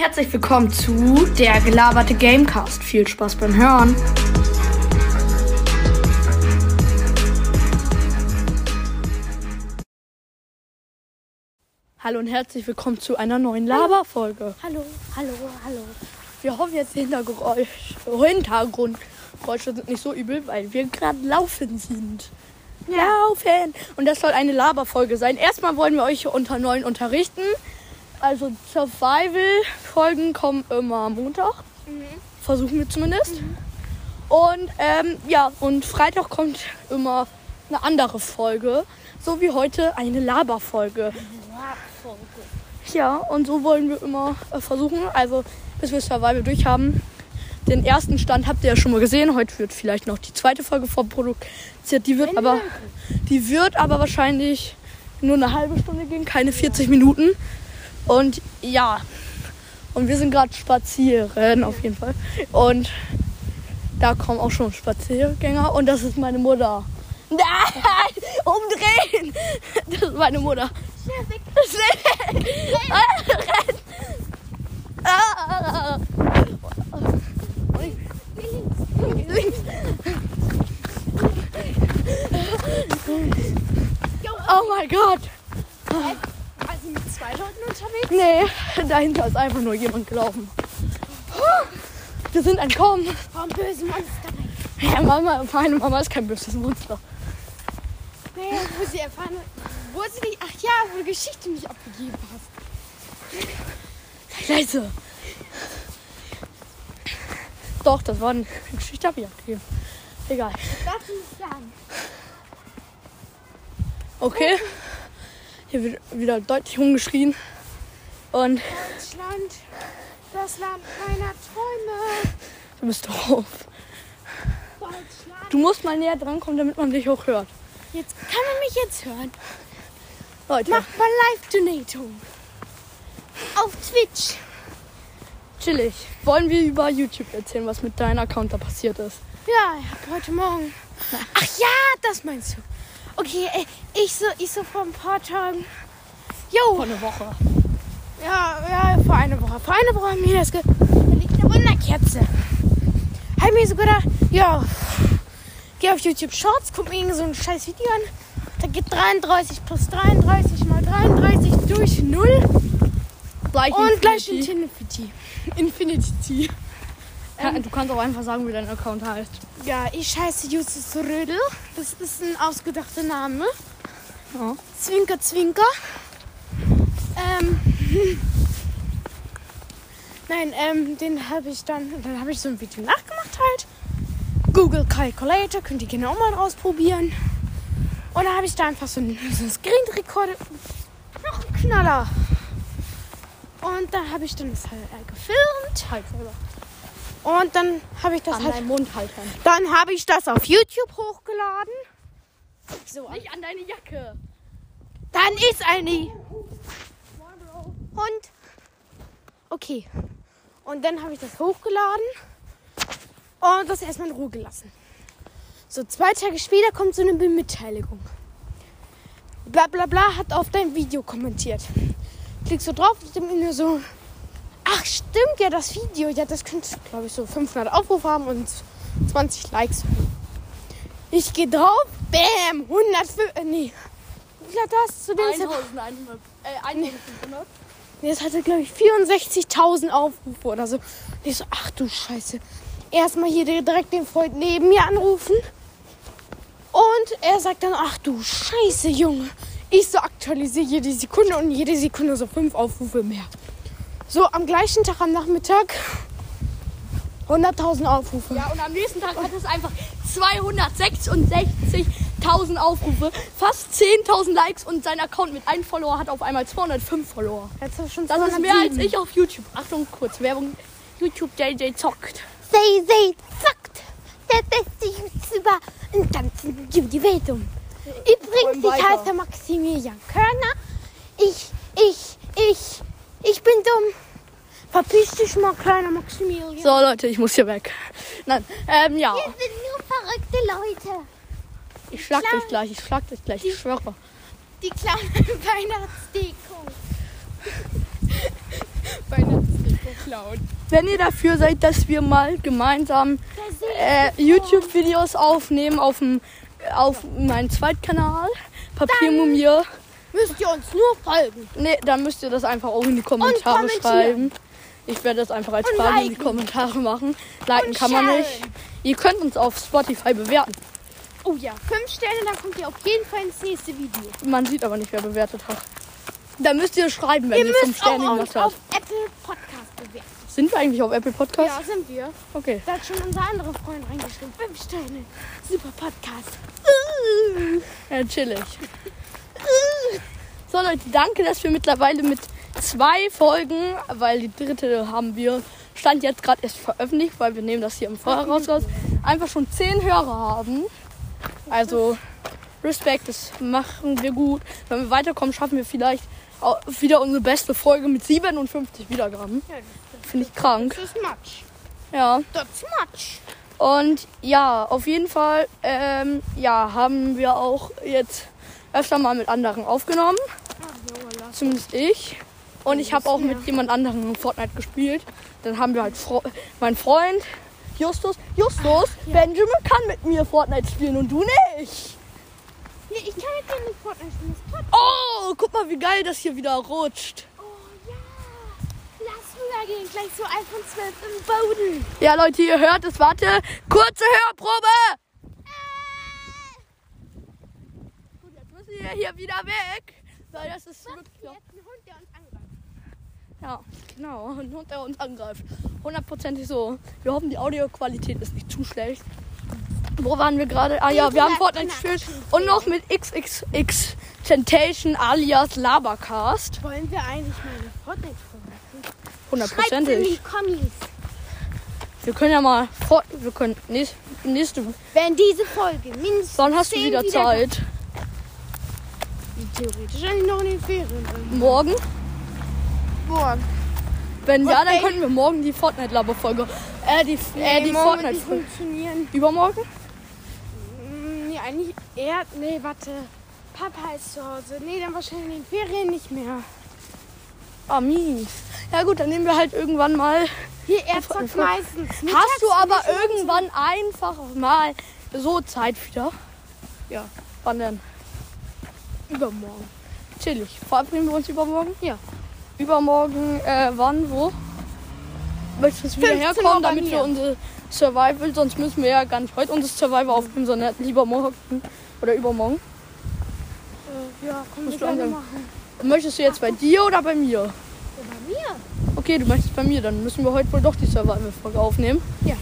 herzlich willkommen zu der gelaberte Gamecast. Viel Spaß beim Hören. Hallo und herzlich willkommen zu einer neuen Laberfolge. Hallo, hallo, hallo. Wir hoffen jetzt die Hintergrundgeräusche sind nicht so übel, weil wir gerade laufen sind. Laufen! Und das soll eine Laberfolge sein. Erstmal wollen wir euch unter neuen unterrichten. Also Survival-Folgen kommen immer am Montag. Versuchen wir zumindest. Und ähm, ja, und Freitag kommt immer eine andere Folge. So wie heute eine Laberfolge. Ja, und so wollen wir immer äh, versuchen. Also bis wir Survival durch haben. Den ersten Stand habt ihr ja schon mal gesehen. Heute wird vielleicht noch die zweite Folge vorproduziert. Die wird aber, die wird aber wahrscheinlich nur eine halbe Stunde gehen, keine 40 Minuten. Und ja, und wir sind gerade spazieren auf jeden Fall. Und da kommen auch schon Spaziergänger und das ist meine Mutter. Nein, umdrehen! Das ist meine Mutter. Schnell! Renn! Ah. Links. Oh mein Gott! Zwei Leuten unterwegs? Nee, dahinter ist einfach nur jemand gelaufen. Wir sind entkommen. Vom bösen Monster. Ja, Mama, meine Mama ist kein böses Monster. Nee, wo sie erfahren wo sie nicht, ach ja, wo du Geschichte nicht abgegeben hast. Leise. Doch, das war eine Geschichte, hab ich abgegeben. Egal. Das nicht sagen. Okay. Hier wird wieder deutlich rumgeschrien. Und Deutschland, das Land meiner Träume. du bist doof. Deutschland. Du musst mal näher drankommen, damit man dich auch hört. Jetzt kann man mich jetzt hören. Leute, Macht mal Live-Donatung. Auf Twitch. chillig. Wollen wir über YouTube erzählen, was mit deinem Account da passiert ist? Ja, ich hab heute Morgen. Ach ja, das meinst du. Okay, ey, ich so, ich so vor ein paar Tagen. Jo, Vor einer Woche. Ja, ja, vor einer Woche. Vor einer Woche haben wir das ge Da liegt eine Wunderkerze. Hab mir so gedacht, ja, geh auf YouTube Shorts, guck mir irgend so ein scheiß Video an. Da geht 33 plus 33 mal 33 durch 0 Gleich und gleich Infinity. Infinity. Ja, du kannst auch einfach sagen, wie dein Account heißt. Ja, ich heiße Justus Rödel. Das ist ein ausgedachter Name. Ja. Zwinker, Zwinker. Ähm. Nein, ähm, den habe ich dann, dann habe ich so ein Video nachgemacht halt. Google Calculator, könnt ihr gerne auch mal ausprobieren. Und dann habe ich da einfach so einen, so einen Screen Recorder. Noch ein Knaller. Und da habe ich dann das halt äh, gefilmt. Halt selber. Und dann habe ich das An halt. Mund halten. Dann habe ich das auf YouTube hochgeladen. So, Nicht an deine Jacke. dann ist eine. Und. Okay. Und dann habe ich das hochgeladen und das erstmal in Ruhe gelassen. So, zwei Tage später kommt so eine Mitteilung. Bla bla bla hat auf dein Video kommentiert. Klickst du drauf dann nur so. Ach, stimmt ja, das Video. Ja, das könnte, glaube ich, so 500 Aufrufe haben und 20 Likes. Ich gehe drauf, bam, 105, äh, nee. Wie viel hat das zu dem Zeitpunkt? 1100. Äh, 1500. Nee, es hatte, glaube ich, 64.000 Aufrufe oder so. Und ich so, ach du Scheiße. Erstmal hier direkt den Freund neben mir anrufen. Und er sagt dann, ach du Scheiße, Junge. Ich so aktualisiere jede Sekunde und jede Sekunde so fünf Aufrufe mehr. So, am gleichen Tag am Nachmittag 100.000 Aufrufe. Ja, und am nächsten Tag hat es einfach 266.000 Aufrufe, fast 10.000 Likes und sein Account mit einem Follower hat auf einmal 205 Follower. Jetzt hast du schon Das ist mehr als 207. ich auf YouTube. Achtung, kurz Werbung. YouTube JJ zockt. Say, say, zackt. Der beste YouTuber im ganzen Universum. Übrigens, ich heiße Maximilian Körner. Ich, ich, ich, ich bin dumm. Verpiss dich mal, kleiner Maximilian. So, Leute, ich muss hier weg. Nein, ähm, ja. Wir sind nur verrückte Leute. Ich schlag dich gleich, ich schlag dich gleich, ich schwöre. Die klauen Weihnachtsdeko. Weihnachtsdeko. Genau. Wenn ihr dafür seid, dass wir mal gemeinsam äh, YouTube-Videos aufnehmen auf dem auf meinem Zweitkanal, Papiermumie. Müsst ihr uns nur folgen. Nee, dann müsst ihr das einfach auch in die Kommentare schreiben. Ich werde das einfach als Und Frage in die liken. Kommentare machen. Liken Und kann man nicht. Ihr könnt uns auf Spotify bewerten. Oh ja, fünf Sterne, dann kommt ihr auf jeden Fall ins nächste Video. Man sieht aber nicht, wer bewertet hat. Da müsst ihr schreiben, wenn ihr ihr fünf Sterne auch gemacht habt. auf Apple Podcast bewerten. Sind wir eigentlich auf Apple Podcast? Ja, sind wir. Okay. Da hat schon unser anderer Freund reingeschrieben. Fünf Sterne. Super Podcast. Ja, chillig. So Leute, danke, dass wir mittlerweile mit zwei Folgen, weil die dritte haben wir, stand jetzt gerade erst veröffentlicht, weil wir nehmen das hier im Voraus raus, einfach schon zehn Hörer haben. Also Respekt, das machen wir gut. Wenn wir weiterkommen, schaffen wir vielleicht auch wieder unsere beste Folge mit 57 Wiedergaben. Ja, Finde ich krank. das ist much. Ja. That's much. Und ja, auf jeden Fall, ähm, ja, haben wir auch jetzt öfter mal mit anderen aufgenommen. Zumindest ich. Und ich habe auch mit jemand anderem Fortnite gespielt. Dann haben wir halt Fro mein Freund Justus. Justus, Benjamin kann mit mir Fortnite spielen und du nicht. Nee, ich kann mit dir nicht Fortnite spielen. Oh, guck mal, wie geil das hier wieder rutscht. Oh ja. Lass rübergehen. Gleich so iPhone 12 im Boden. Ja, Leute, ihr hört es. Warte. Kurze Hörprobe. Gut, jetzt müssen wir hier wieder weg. Weil das ist wirklich... Jetzt ein Hund, der uns angreift. Ja, genau. Ein Hund, der uns angreift. Hundertprozentig so. Wir hoffen, die Audioqualität ist nicht zu schlecht. Wo waren wir gerade? Ah ja, wir haben Fortnite gespielt. Und noch mit XXX Temptation alias Labercast. Wollen wir eigentlich mal eine Fortnite-Folge Hundertprozentig. Wir können ja mal fort. Wir können nächste, nächste. Wenn diese Folge mindestens Wann hast du 10 wieder Zeit? Theoretisch eigentlich noch in den Ferien. sind. Morgen? Morgen. Wenn ja, dann könnten wir morgen die Fortnite-Laberfolge. Äh, die, äh, die morgen wird nicht funktionieren. Übermorgen? Mm, Nee, eigentlich eher. Nee, warte. Papa ist zu Hause. Nee, dann wahrscheinlich in den Ferien nicht mehr. Ah, mies. Ja gut, dann nehmen wir halt irgendwann mal Hier, er zockt meistens. Hast du mittags aber irgendwann einfach mal so Zeit wieder? Ja. Wann denn? Übermorgen. Chillig. Verabreden wir uns übermorgen? Ja. Übermorgen, äh, wann, wo? Möchtest du wieder 15 Uhr herkommen, damit wir unsere Survival, sonst müssen wir ja gar nicht heute unser Survival aufnehmen, sondern lieber morgen oder übermorgen. Äh, ja, komm, Musst wir du machen. Möchtest du jetzt bei dir oder bei mir? Ja, bei mir. Okay, du möchtest bei mir, dann müssen wir heute wohl doch die Survival-Folge aufnehmen. Ja,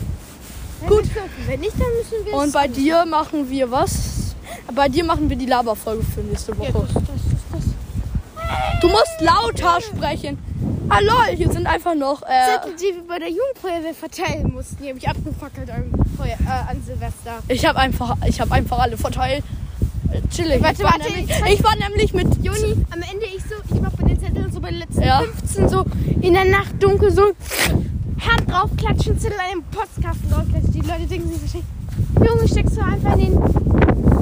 Gut. Wenn nicht, dann müssen wir Und bei dir machen wir was? Bei dir machen wir die Laberfolge für nächste Ja, Woche. das, das, das, das. Du musst lauter sprechen. Ah lol, hier sind einfach noch. Äh, Zettel, die wir bei der Jugendfeuerwehr verteilen mussten. Die habe ich abgefackelt an, Feuer, äh, an Silvester. ich habe einfach, ich habe einfach alle verteilt. Äh, Chillig. Warte, ich, war warte, nämlich, ich- ich war nämlich mit Juni, am Ende ich so, ich mach bei den Zetteln so bei den letzten Ja. 15 so in der Nacht dunkel so Hand draufklatschen, Zettel an den Postkasten draufklatschen. Die Leute denken sich wahrscheinlich, Junge, steckst du einfach in den,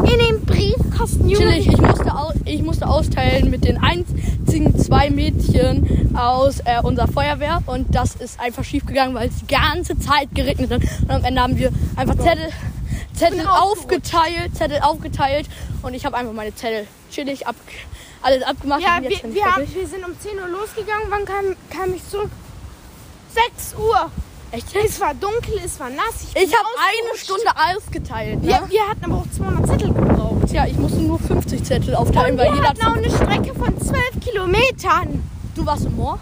in den Briefkasten, Junge. Chillig, ich musste, au, ich musste austeilen mit den einzigen zwei Mädchen aus äh, unserer Feuerwehr und das ist einfach schief gegangen, weil es die ganze Zeit geregnet hat. Und am Ende haben wir einfach Zettel, Zettel aufgeteilt, Zettel aufgeteilt und ich habe einfach meine Zettel chillig ab, alles abgemacht. Ja, wir, wir, haben, wir sind um 10 Uhr losgegangen. Wann kam, kam ich zurück? 6 Uhr. Echt? Es war dunkel, es war nass. Ich, Ich habe eine. Stunde ausgeteilt. Ne? Wir, wir hatten aber auch 200 Zettel gebraucht. Tja, ich musste nur 50 Zettel aufteilen, Und weil wir jeder hat eine Strecke von 12 Kilometern. Du warst im Moor?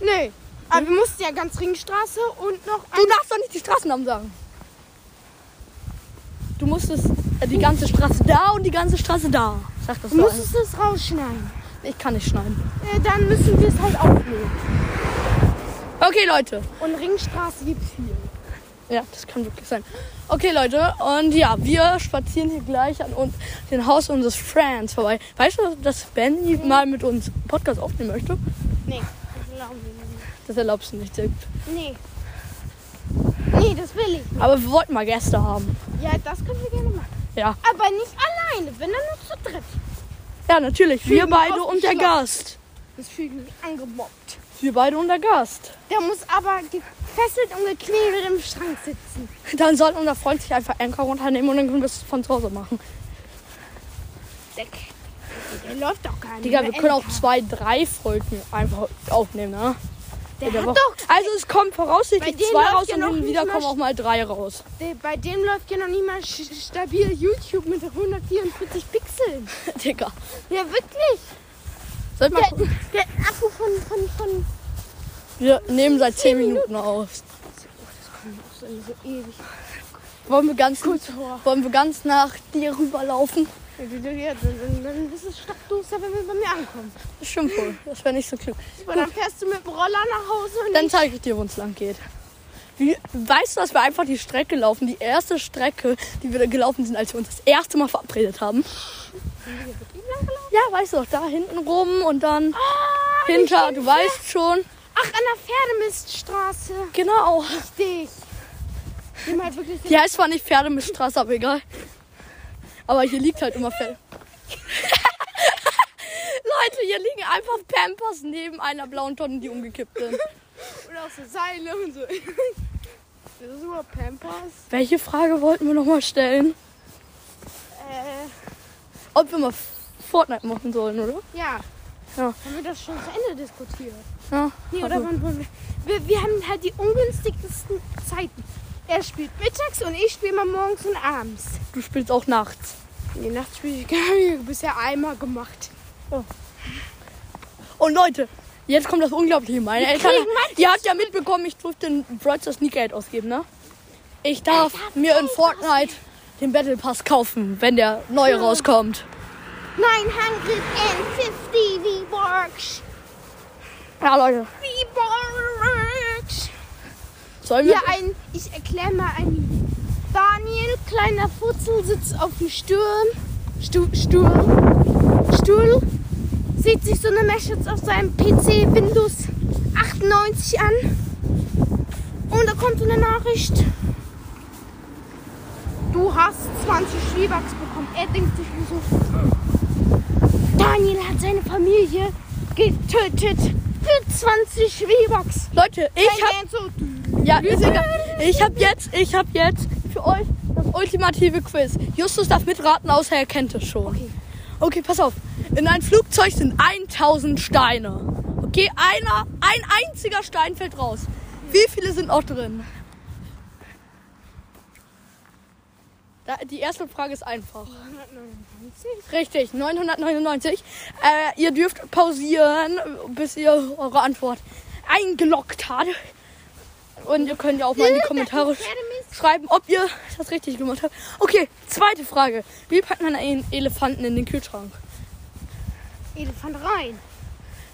Nee. Aber wir mussten ja ganz Ringstraße und noch Du darfst doch nicht die Straßennamen sagen. Du musstest äh, die ganze Straße da und die ganze Straße da. Sag das Du musstest es rausschneiden. Ich kann nicht schneiden. Äh, dann müssen wir es halt aufnehmen. Okay, Leute. Und Ringstraße gibt viel. Ja, das kann wirklich sein. Okay, Leute. Und ja, wir spazieren hier gleich an uns, dem Haus unseres Friends vorbei. Weißt du, dass Benny mal mit uns einen Podcast aufnehmen möchte? Nee, das erlauben wir nicht. Das erlaubst du nicht. Dirk. Nee. Nee, das will ich nicht. Aber wir wollten mal Gäste haben. Ja, das können wir gerne machen. Ja. Aber nicht alleine, wenn dann nur zu dritt. Ja, natürlich. Wir Fügen beide und der. Gast. Das fühlt mich angemobbt. Wir beide unter Gast. Der muss aber gefesselt und geknebelt im Schrank sitzen. Dann soll unser Freund sich einfach Anker runternehmen und dann können wir es von zu Hause machen. Der, der läuft doch gar nicht. Digga, wir können auch zwei, drei Folgen einfach aufnehmen, ne? Der der doch. Also es kommen voraussichtlich zwei raus und nicht wieder kommen auch mal drei raus. Bei dem läuft ja noch nicht mal stabil YouTube mit 144 Pixeln. Digga. Ja, wirklich. Soll ich mal Der, der Akku von, von, von. Wir nehmen seit 10 Minuten auf. Das kommt auch so, ewig. Wollen wir ganz, Kurz wollen wir ganz nach dir rüberlaufen? Ja, Dann, ist es stockduster, wenn wir bei mir ankommen. Das stimmt wohl. Das wäre nicht so klug. Dann fährst du mit dem Roller nach Hause und Dann zeige ich dir, wo es lang geht. Wie, weißt du, dass wir einfach die Strecke laufen? Die erste Strecke, die wir da gelaufen sind, als wir uns das erste Mal verabredet haben. Ja, weißt du doch, da hinten rum und dann Ah, hinter, du bin- weißt schon. Ach, an der Pferdemiststraße. Genau. Mal wirklich Die heißt zwar nicht Pferdemiststraße, aber egal. Aber hier liegt halt immer Pferde. Leute, hier liegen einfach Pampers neben einer blauen Tonne, die umgekippt sind. Oder auch so Seile und so. Das ist nur Pampers. Welche Frage wollten wir nochmal stellen? Äh, Ob wir mal Fortnite machen sollen, oder? ja. Ja. Haben wir das schon zu Ende diskutiert? Ja. Nee, oder wann wollen wir? wir? Wir haben halt die ungünstigsten Zeiten. Er spielt mittags und ich spiele mal morgens und abends. du spielst auch nachts. Nee, nachts spiele ich gar nicht. Bisher einmal gemacht. Und Leute, jetzt kommt das Unglaubliche. Meine Eltern, ihr habt ja mitbekommen, ich durfte Stars nie Geld ausgeben, ne? Ich darf mir in Fortnite den Battle Pass kaufen, wenn der neue rauskommt. 950 V-Bucks. Ja, Leute, V-Bucks. sollen wir... Hier ein, ich erkläre mal ein Daniel, kleiner Futzel, sitzt auf dem Sturm. Stuhl, Stuhl, Stuhl, sieht sich so eine Message auf seinem PC Windows 98 an. Und da kommt so eine Nachricht. Du hast 20 Schwiebucks bekommen. Er denkt sich nur so. Daniel hat seine Familie getötet für 20 Schwiebucks. Leute, ich Sein hab... Ernst so, Ja, ist egal. Ich hab jetzt, ich hab jetzt für euch das ultimative Quiz. Justus darf mitraten, außer er kennt es schon. Okay. Okay, pass auf. In ein Flugzeug sind 1000 Steine. Okay, einer, ein einziger Stein fällt raus. Wie viele sind auch drin? Da, die erste Frage ist einfach. 199. Richtig, 999. Äh, ihr dürft pausieren, bis ihr eure Antwort eingeloggt habt. Und ihr könnt ja auch mal in die Kommentare sch- schreiben, ob ihr das richtig gemacht habt. Okay, zweite Frage. Wie packt man einen Elefanten in den Kühlschrank? Elefant rein.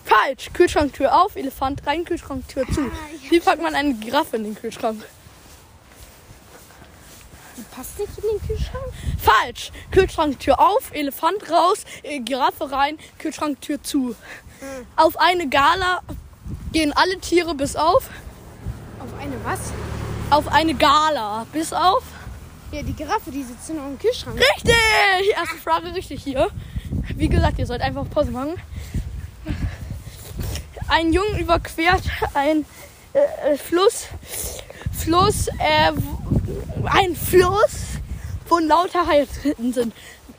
Falsch. Kühlschranktür auf, Elefant rein, Kühlschranktür zu. Ah, Wie packt man eine Giraffe in den Kühlschrank? Die passt nicht in den Kühlschrank. Falsch. Kühlschranktür auf, Elefant raus, äh, Giraffe rein, Kühlschranktür zu. Auf eine Gala gehen alle Tiere bis auf. Auf eine was? Auf eine Gala bis auf. Ja, die Giraffe, die sitzt noch im Kühlschrank. Richtig! Erste Frage richtig hier. Wie gesagt, ihr sollt einfach Pause machen. Ein Jungen überquert ein äh, Fluss. Fluss, äh, ein Fluss, wo lauter Haie drin sind.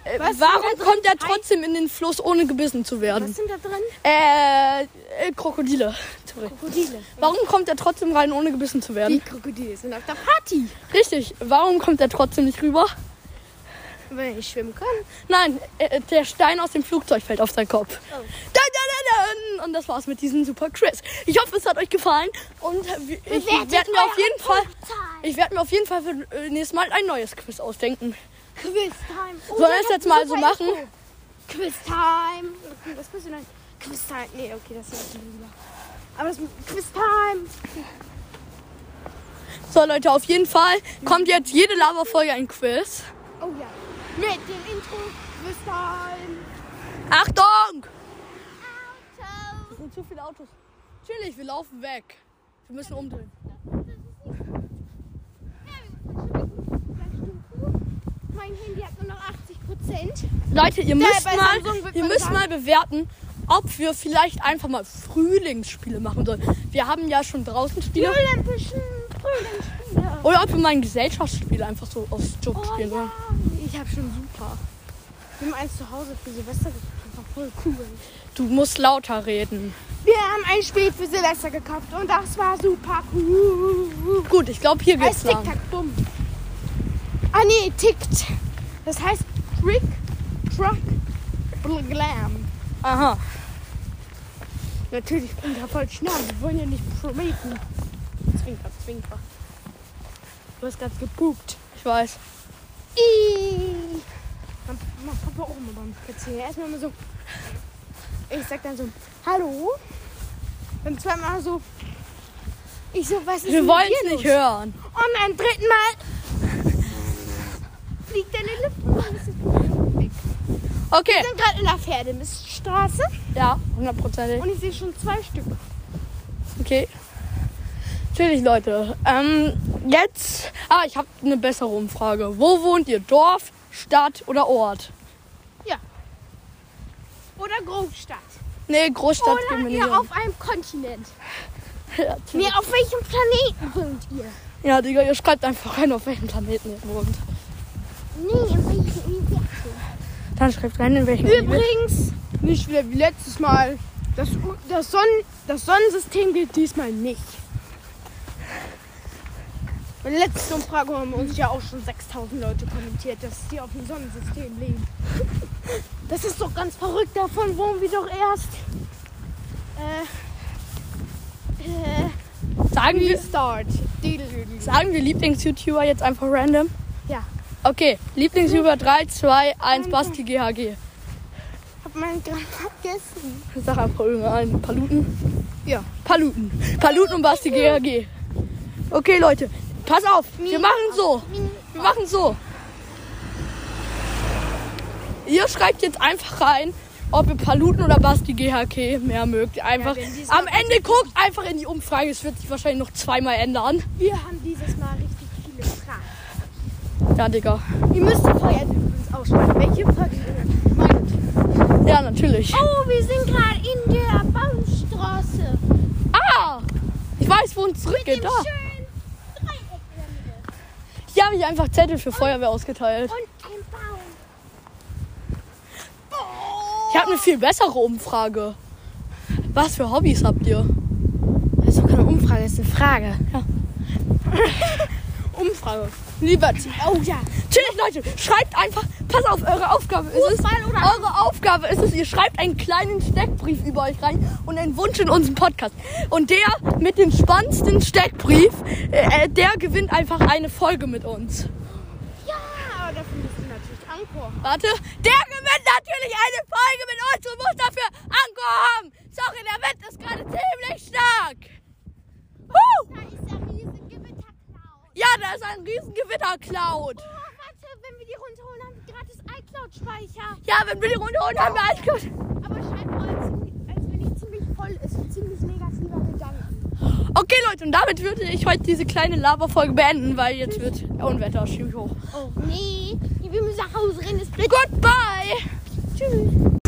Äh, warum kommt er trotzdem in den Fluss, ohne gebissen zu werden? Was sind da drin? Äh, äh, Krokodile. Krokodile. Warum kommt er trotzdem rein, ohne gebissen zu Die werden? Krokodile sind auf der Party. Richtig. Warum kommt er trotzdem nicht rüber? Wenn ich schwimmen kann. Nein, äh, der Stein aus dem Flugzeug fällt auf seinen Kopf. Oh. Dun, dun, dun, dun. Und das war's mit diesem super Quiz. Ich hoffe, es hat euch gefallen. Und äh, ich werde mir auf jeden Fall, ich werde mir auf jeden Fall für äh, nächstes Mal ein neues Quiz ausdenken. Quiz-Time. Oh, Sollen wir es jetzt mal so machen? Info. Quiz-Time. Was bist du denn? Quiz-Time. Nee, okay, das ist ja lieber. Aber das Quiz-Time. So Leute, auf jeden Fall kommt jetzt jede Lava-Folge ein Quiz. Oh ja. Mit dem Intro Quiz-Time. Achtung! Auto. Es sind zu viele Autos. Chillig, wir laufen weg. Wir müssen umdrehen. Mein Handy hat nur noch 80 Prozent. Leute, ihr Ja, müsst bei mal, ihr müsst sagen- mal bewerten, ob wir vielleicht einfach mal Frühlingsspiele machen sollen. Wir haben ja schon draußen Die Spiele. Olympischen Frühlingsspiele. Oder ob wir mal ein Gesellschaftsspiel einfach so aus Job Oh spielen sollen. ja, ich habe schon super. Wir haben eins zu Hause für Silvester gekauft. Das war voll cool. Du musst lauter reden. Wir haben ein Spiel für Silvester gekauft und das war super cool. Gut, ich glaube, hier Heißt geht's lang. Tic-Tac-Bumm. Ah nee, tickt. Das heißt Trick, Truck, Glam. Aha. Natürlich bin ich ja voll schnell. Wir wollen ja nicht promoten. Zwinker, zwinker. Du hast gerade gepupt. Ich weiß. Ih. Macht Papa auch immer beim Spazieren. Erstmal immer so. Ich sag dann so, hallo. Dann zweimal so. Ich so, was ist Wir wollen es nicht los? hören. Und beim dritten Mal fliegt deine Lippen. Okay. Wir sind gerade in der Pferdemiststraße Ja, hundertprozentig. und ich sehe schon zwei Stück. Okay. Natürlich, Leute. Ähm, jetzt. Ah, ich habe eine bessere Umfrage. Wo wohnt ihr? Dorf, Stadt oder Ort? Oder Großstadt. Nee, Großstadt gehen Oder wir ihr nicht auf einem Kontinent. Ja, Nee, auf welchem Planeten wohnt ihr? ja, Digga, ihr schreibt einfach rein, auf welchem Planeten ihr wohnt. Nee, in welchem? Dann schreibt rein, in welchem. Übrigens, nicht wieder wie letztes Mal. Das, das, Sonnen, das Sonnensystem gilt diesmal nicht. Bei der letzten Umfrage haben uns ja auch schon 6000 Leute kommentiert, dass sie auf dem Sonnensystem leben. Das ist doch ganz verrückt, davon wohnen wir doch erst. Äh, äh, Sagen wir, Restart. sagen wir Lieblings-YouTuber jetzt einfach random? Ja. Okay, Lieblings-YouTuber 3, 2, 1, Basti GHG. Hab meinen gerade vergessen. Sag einfach irgendeinen. Paluten? Ja. Paluten. Paluten und Basti GHG. Okay, Leute, pass auf. Wir machen so. Wir machen so. Ihr schreibt jetzt einfach rein, ob ihr Paluten oder Basti GHG mehr mögt. Einfach. dieses am Ende guckt einfach in die Umfrage. Es wird sich wahrscheinlich noch zweimal ändern. Wir haben dieses Mal richtig viele Fragen. Ja, Digga. Ihr müsst vorher übrigens ausschreiben, welche Folge meint. Ja, natürlich. Oh, wir sind gerade in der Baumstraße. Ah! Ich weiß, wo uns zurückgeht. Da. schönen Dreieck in der Mitte. Hier habe ich einfach Zettel für Feuerwehr ausgeteilt. Und ein Baum. Ich habe eine viel bessere Umfrage. Was für Hobbys habt ihr? Das ist doch keine Umfrage, das ist eine Frage. Ja. Umfrage. Lieber Oh ja. Natürlich, Leute, schreibt einfach. Pass auf, eure Aufgabe ist es. Eure Aufgabe ist es, ihr schreibt einen kleinen Steckbrief über euch rein und einen Wunsch in unseren Podcast. Und der mit dem spannendsten Steckbrief, äh, äh, der gewinnt einfach eine Folge mit uns. Ja, aber dafür müsst ihr natürlich Anchor. Warte, der gewinnt natürlich eine Folge mit uns und muss dafür Anker haben. Sorry, der Wind ist gerade ziemlich stark. Huh! Da ist der riesige Gewittercloud. Ja, da ist ein riesen Gewittercloud. Oh, warte, wenn wir die runterholen, haben wir gratis iCloud-Speicher. Ja, wenn wir die Runde holen, haben wir gut. Aber mal, ziemlich- als wenn die ziemlich voll ist und ziemlich negativer Gedanken. Okay, Leute, und damit würde ich heute diese kleine Laberfolge beenden, weil jetzt wird Unwetter ziemlich hoch. Oh nee, wir müssen nach Hause rennen. Goodbye! Tschüss.